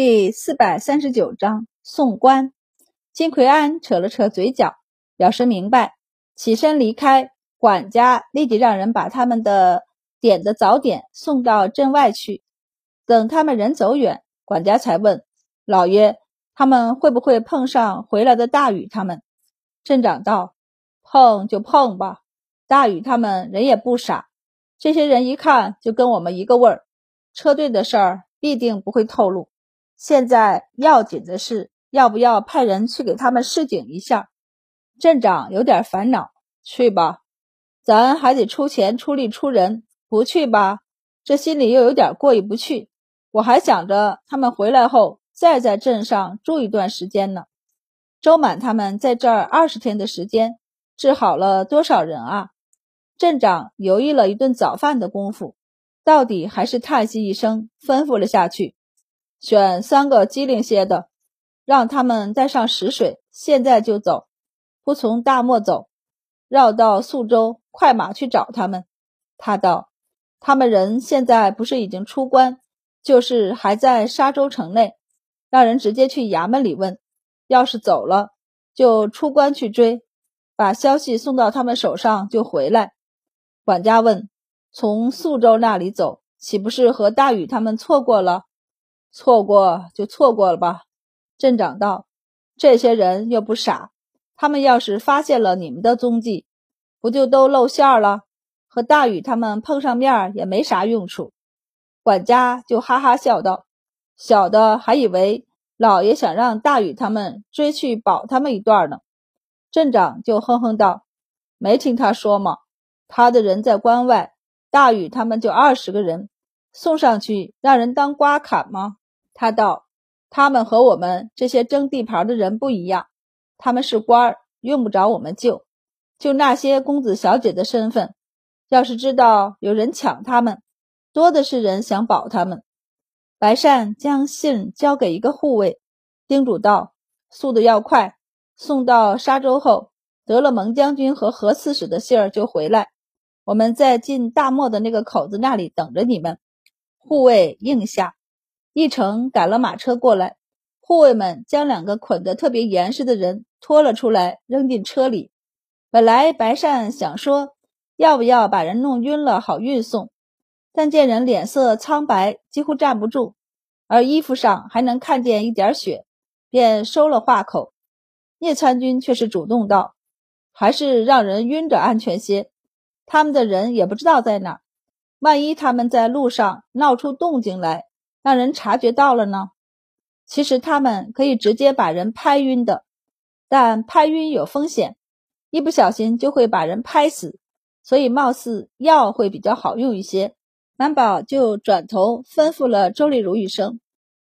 第四百三十九章送官。金奎安扯了扯嘴角，表示明白，起身离开。管家立即让人把他们的点的早点送到镇外去。等他们人走远，管家才问老爷：“他们会不会碰上回来的大禹他们？”镇长道：“碰就碰吧，大禹他们人也不傻，这些人一看就跟我们一个味儿，车队的事儿必定不会透露。”现在要紧的是，要不要派人去给他们示警一下？镇长有点烦恼。去吧，咱还得出钱出力出人。不去吧，这心里又有点过意不去。我还想着他们回来后再在镇上住一段时间呢。周满他们在这儿二十天的时间，治好了多少人啊？镇长犹豫了一顿早饭的功夫，到底还是叹息一声，吩咐了下去。选三个机灵些的，让他们带上食水，现在就走，不从大漠走，绕到宿州，快马去找他们。他道：“他们人现在不是已经出关，就是还在沙州城内，让人直接去衙门里问。要是走了，就出关去追，把消息送到他们手上就回来。”管家问：“从宿州那里走，岂不是和大禹他们错过了？”错过就错过了吧，镇长道：“这些人又不傻，他们要是发现了你们的踪迹，不就都露馅了？和大禹他们碰上面也没啥用处。”管家就哈哈笑道：“小的还以为老爷想让大禹他们追去保他们一段呢。”镇长就哼哼道：“没听他说吗？他的人在关外，大禹他们就二十个人，送上去让人当瓜砍吗？”他道：“他们和我们这些争地盘的人不一样，他们是官儿，用不着我们救。就那些公子小姐的身份，要是知道有人抢他们，多的是人想保他们。”白善将信交给一个护卫，叮嘱道：“速度要快，送到沙州后，得了蒙将军和何刺史的信儿就回来。我们在进大漠的那个口子那里等着你们。”护卫应下。一成赶了马车过来，护卫们将两个捆得特别严实的人拖了出来，扔进车里。本来白善想说要不要把人弄晕了好运送，但见人脸色苍白，几乎站不住，而衣服上还能看见一点血，便收了话口。聂参军却是主动道：“还是让人晕着安全些，他们的人也不知道在哪，万一他们在路上闹出动静来。”让人察觉到了呢。其实他们可以直接把人拍晕的，但拍晕有风险，一不小心就会把人拍死。所以貌似药会比较好用一些。满宝就转头吩咐了周丽如一声，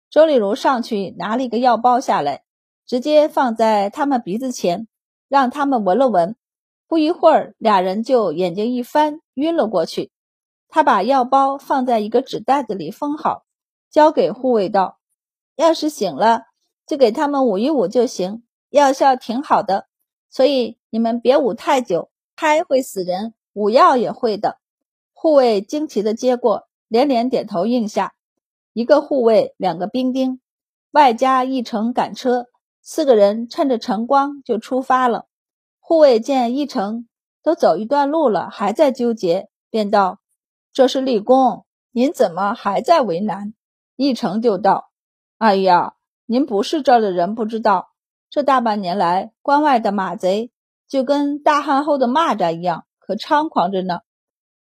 周丽如上去拿了一个药包下来，直接放在他们鼻子前，让他们闻了闻。不一会儿，俩人就眼睛一翻，晕了过去。他把药包放在一个纸袋子里封好。交给护卫道：“要是醒了，就给他们捂一捂就行。药效挺好的，所以你们别捂太久，拍会死人，捂药也会的。”护卫惊奇的接过，连连点头应下。一个护卫，两个兵丁，外加一乘赶车，四个人趁着晨光就出发了。护卫见一乘都走一段路了，还在纠结，便道：“这是立功，您怎么还在为难？”一成就道：“哎呀，您不是这儿的人，不知道。这大半年来，关外的马贼就跟大旱后的蚂蚱一样，可猖狂着呢。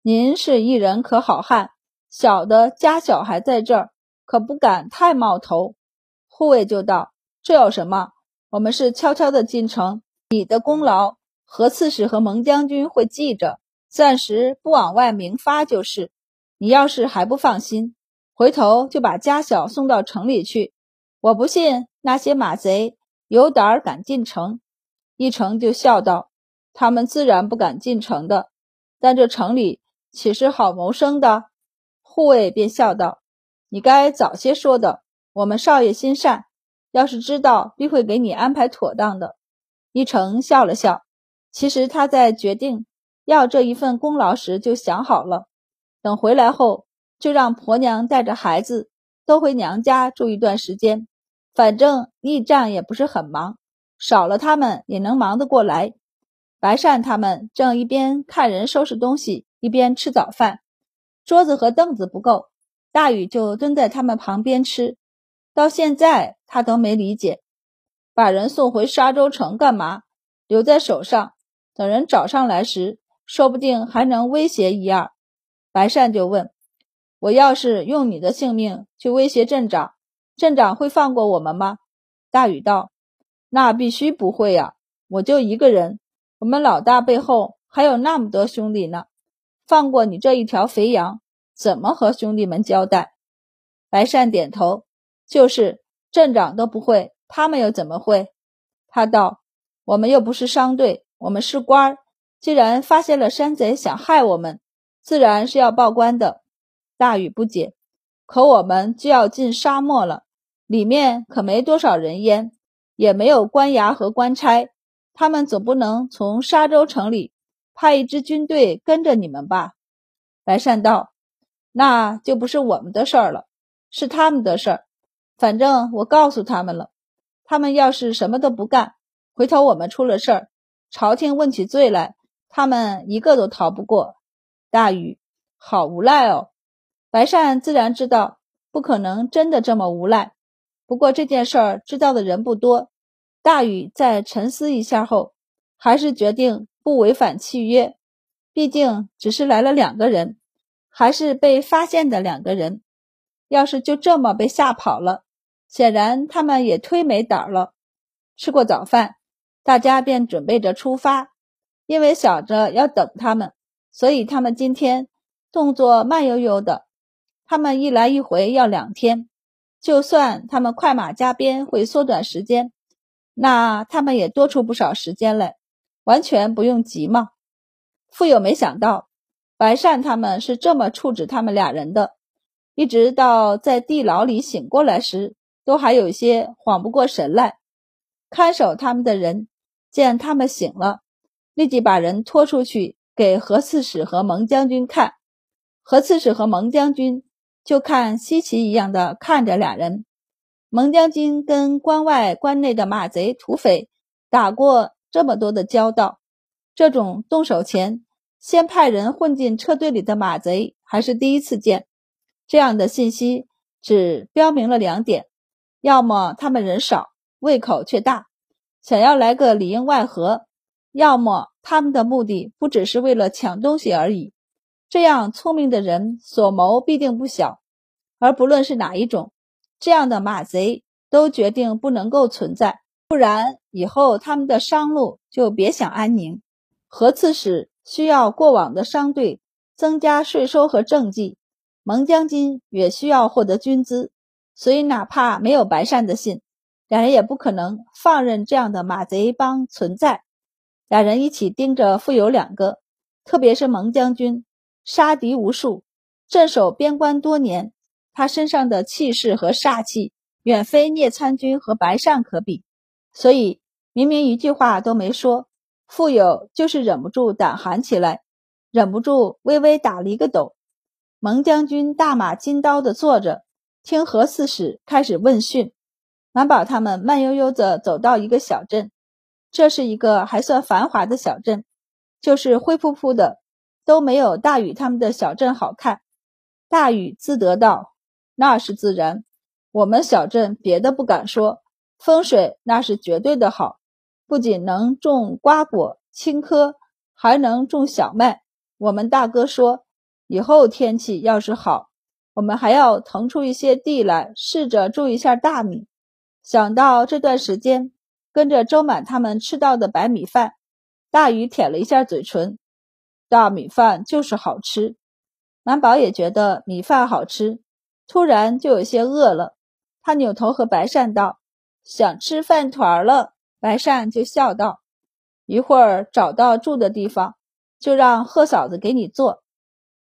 您是一人可好汉，小的家小还在这儿，可不敢太冒头。”护卫就道：“这有什么？我们是悄悄的进城，你的功劳，何刺史和蒙将军会记着，暂时不往外明发就是。你要是还不放心。”回头就把家小送到城里去，我不信那些马贼有胆儿敢进城。一成就笑道：“他们自然不敢进城的，但这城里岂是好谋生的？”护卫便笑道：“你该早些说的。我们少爷心善，要是知道，必会给你安排妥当的。”一成笑了笑，其实他在决定要这一份功劳时就想好了，等回来后。就让婆娘带着孩子都回娘家住一段时间，反正驿站也不是很忙，少了他们也能忙得过来。白善他们正一边看人收拾东西，一边吃早饭。桌子和凳子不够，大禹就蹲在他们旁边吃。到现在他都没理解，把人送回沙洲城干嘛？留在手上，等人找上来时，说不定还能威胁一二。白善就问。我要是用你的性命去威胁镇长，镇长会放过我们吗？大禹道：“那必须不会呀！我就一个人，我们老大背后还有那么多兄弟呢，放过你这一条肥羊，怎么和兄弟们交代？”白善点头：“就是镇长都不会，他们又怎么会？”他道：“我们又不是商队，我们是官儿，既然发现了山贼想害我们，自然是要报官的。”大禹不解，可我们就要进沙漠了，里面可没多少人烟，也没有官衙和官差，他们总不能从沙洲城里派一支军队跟着你们吧？白善道：“那就不是我们的事儿了，是他们的事儿。反正我告诉他们了，他们要是什么都不干，回头我们出了事儿，朝廷问起罪来，他们一个都逃不过。”大禹，好无赖哦！白善自然知道不可能真的这么无赖，不过这件事儿知道的人不多。大禹在沉思一下后，还是决定不违反契约。毕竟只是来了两个人，还是被发现的两个人。要是就这么被吓跑了，显然他们也忒没胆了。吃过早饭，大家便准备着出发。因为想着要等他们，所以他们今天动作慢悠悠的。他们一来一回要两天，就算他们快马加鞭会缩短时间，那他们也多出不少时间来，完全不用急嘛。富有没想到，白善他们是这么处置他们俩人的，一直到在地牢里醒过来时，都还有些缓不过神来。看守他们的人见他们醒了，立即把人拖出去给何刺史和蒙将军看。何刺史和蒙将军。就看稀奇一样的看着俩人，蒙将军跟关外关内的马贼土匪打过这么多的交道，这种动手前先派人混进车队里的马贼还是第一次见。这样的信息只标明了两点：要么他们人少，胃口却大，想要来个里应外合；要么他们的目的不只是为了抢东西而已。这样聪明的人所谋必定不小，而不论是哪一种，这样的马贼都决定不能够存在，不然以后他们的商路就别想安宁。何刺史需要过往的商队增加税收和政绩，蒙将军也需要获得军资，所以哪怕没有白善的信，两人也不可能放任这样的马贼帮存在。俩人一起盯着富有两个，特别是蒙将军。杀敌无数，镇守边关多年，他身上的气势和煞气远非聂参军和白善可比。所以明明一句话都没说，富有就是忍不住胆寒起来，忍不住微微打了一个抖。蒙将军大马金刀的坐着，听何刺史开始问讯。满宝他们慢悠悠地走到一个小镇，这是一个还算繁华的小镇，就是灰扑扑的。都没有大禹他们的小镇好看。大禹自得道：“那是自然。我们小镇别的不敢说，风水那是绝对的好，不仅能种瓜果青稞，还能种小麦。我们大哥说，以后天气要是好，我们还要腾出一些地来，试着种一下大米。想到这段时间跟着周满他们吃到的白米饭，大禹舔了一下嘴唇。”大米饭就是好吃，满宝也觉得米饭好吃，突然就有些饿了。他扭头和白善道：“想吃饭团了。”白善就笑道：“一会儿找到住的地方，就让贺嫂子给你做。”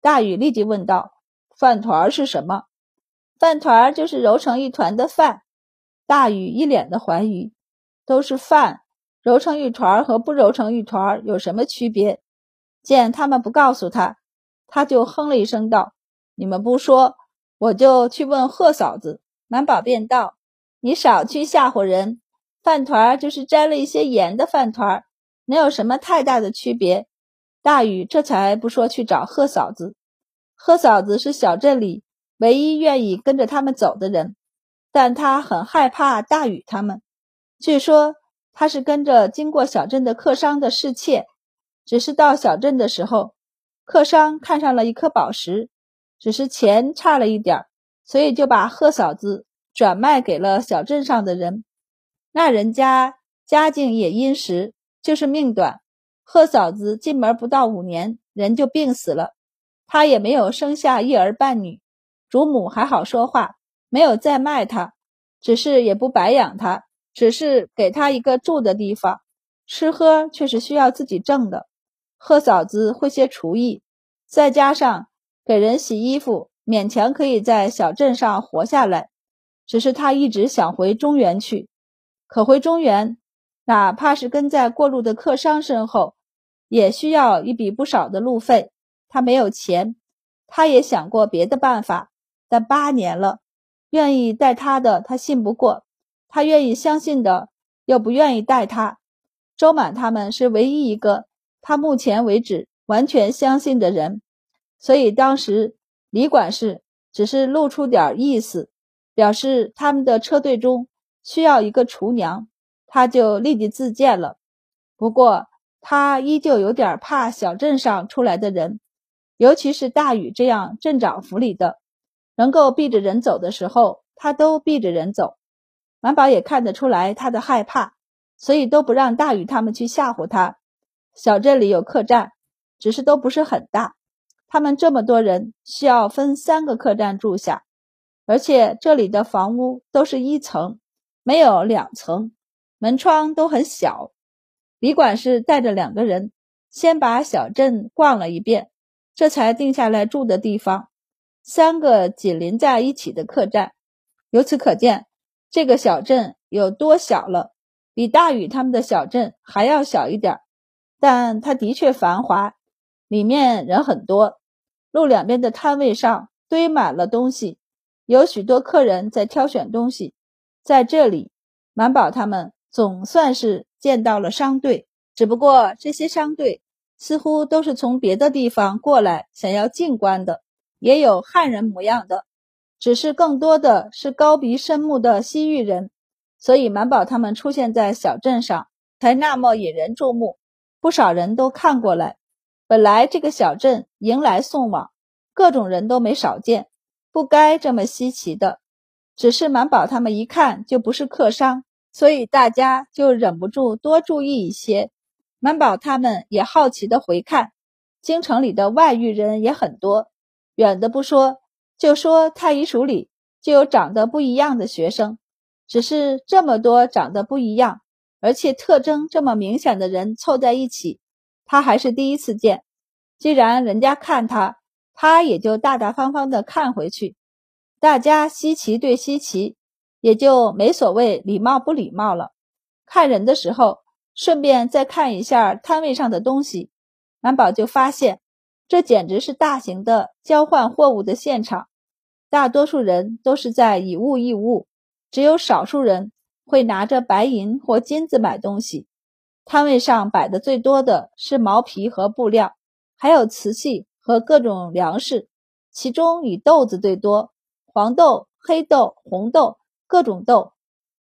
大禹立即问道：“饭团是什么？”“饭团就是揉成一团的饭。”大禹一脸的怀疑：“都是饭，揉成一团和不揉成一团有什么区别？”见他们不告诉他，他就哼了一声道：“你们不说，我就去问贺嫂子。满宝便道：“你少去吓唬人，饭团就是沾了一些盐的饭团，能有什么太大的区别？”大禹这才不说去找贺嫂子。贺嫂子是小镇里唯一愿意跟着他们走的人，但他很害怕大禹他们。据说他是跟着经过小镇的客商的侍妾，只是到小镇的时候，客商看上了一颗宝石，只是钱差了一点儿。所以就把贺嫂子转卖给了小镇上的人，那人家家境也殷实，就是命短。贺嫂子进门不到五年，人就病死了，她也没有生下一儿半女，主母还好说话，没有再卖她，只是也不白养她，只是给他一个住的地方，吃喝却是需要自己挣的。贺嫂子会些厨艺，再加上给人洗衣服。勉强可以在小镇上活下来，只是他一直想回中原去。可回中原，哪怕是跟在过路的客商身后，也需要一笔不少的路费。他没有钱，他也想过别的办法，但八年了，愿意带他的他信不过，他愿意相信的又不愿意带他。周满他们是唯一一个他目前为止完全相信的人，所以当时。李管事只是露出点意思，表示他们的车队中需要一个厨娘，他就立即自荐了。不过他依旧有点怕小镇上出来的人，尤其是大禹这样镇长府里的，能够避着人走的时候，他都避着人走。满宝也看得出来他的害怕，所以都不让大禹他们去吓唬他。小镇里有客栈，只是都不是很大。他们这么多人，需要分三个客栈住下，而且这里的房屋都是一层，没有两层，门窗都很小。李管事带着两个人，先把小镇逛了一遍，这才定下来住的地方。三个紧邻在一起的客栈，由此可见这个小镇有多小了，比大禹他们的小镇还要小一点，但它的确繁华。里面人很多，路两边的摊位上堆满了东西，有许多客人在挑选东西。在这里，满宝他们总算是见到了商队，只不过这些商队似乎都是从别的地方过来，想要进关的，也有汉人模样的，只是更多的是高鼻深目的西域人。所以满宝他们出现在小镇上，才那么引人注目，不少人都看过来。本来这个小镇迎来送往，各种人都没少见，不该这么稀奇的。只是满宝他们一看就不是客商，所以大家就忍不住多注意一些。满宝他们也好奇的回看，京城里的外域人也很多，远的不说，就说太医署里就有长得不一样的学生。只是这么多长得不一样，而且特征这么明显的人凑在一起。他还是第一次见，既然人家看他，他也就大大方方的看回去。大家稀奇对稀奇，也就没所谓礼貌不礼貌了。看人的时候，顺便再看一下摊位上的东西，满宝就发现，这简直是大型的交换货物的现场。大多数人都是在以物易物，只有少数人会拿着白银或金子买东西。摊位上摆的最多的是毛皮和布料，还有瓷器和各种粮食，其中以豆子最多，黄豆、黑豆、红豆，各种豆。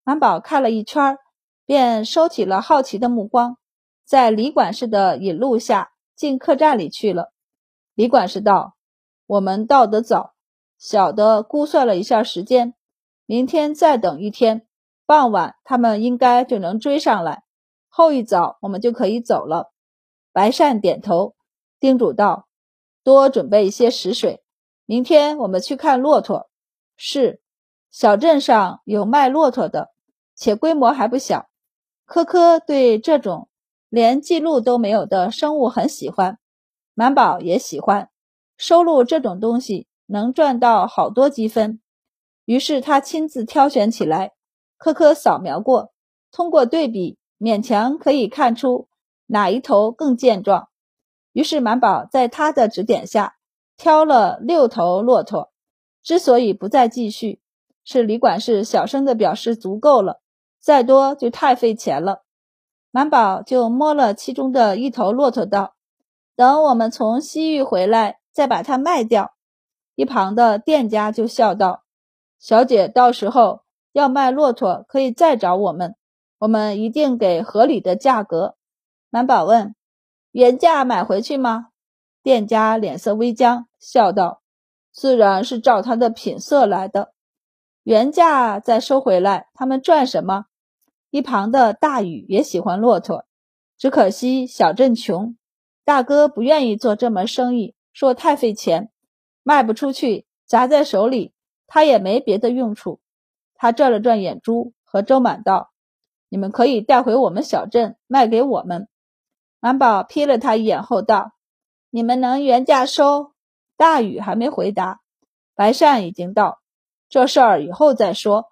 安宝看了一圈，便收起了好奇的目光，在李管事的引路下进客栈里去了。李管事道：“我们到得早，小的估算了一下时间，明天再等一天，傍晚他们应该就能追上来。”后一早，我们就可以走了。白善点头，叮嘱道：“多准备一些食水，明天我们去看骆驼。是，小镇上有卖骆驼的，且规模还不小。科科对这种连记录都没有的生物很喜欢，满宝也喜欢。收录这种东西能赚到好多积分，于是他亲自挑选起来。科科扫描过，通过对比。”勉强可以看出哪一头更健壮，于是满宝在他的指点下挑了六头骆驼，之所以不再继续，是李管事小声的表示足够了，再多就太费钱了。满宝就摸了其中的一头骆驼，道：“等我们从西域回来，再把它卖掉。”一旁的店家就笑道：“小姐到时候要卖骆驼，可以再找我们，我们一定给合理的价格。”满宝问：“原价买回去吗？”店家脸色微僵，笑道：“自然是照他的品色来的，原价再收回来，他们赚什么？”一旁的大禹也喜欢骆驼，只可惜小镇穷，大哥不愿意做这门生意，说太费钱，卖不出去，砸在手里，他也没别的用处。他转了转眼珠，和周满道：“你们可以带回我们小镇，卖给我们。”满宝瞥了他一眼后道：“你们能原价收？”大雨还没回答，白善已经到，这事儿以后再说，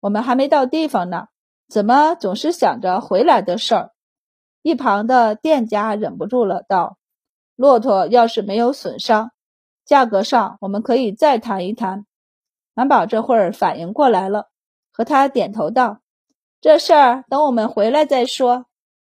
我们还没到地方呢。怎么总是想着回来的事儿？一旁的店家忍不住了，道：“骆驼要是没有损伤，价格上我们可以再谈一谈。”满宝这会儿反应过来了，和他点头道：“这事儿等我们回来再说。”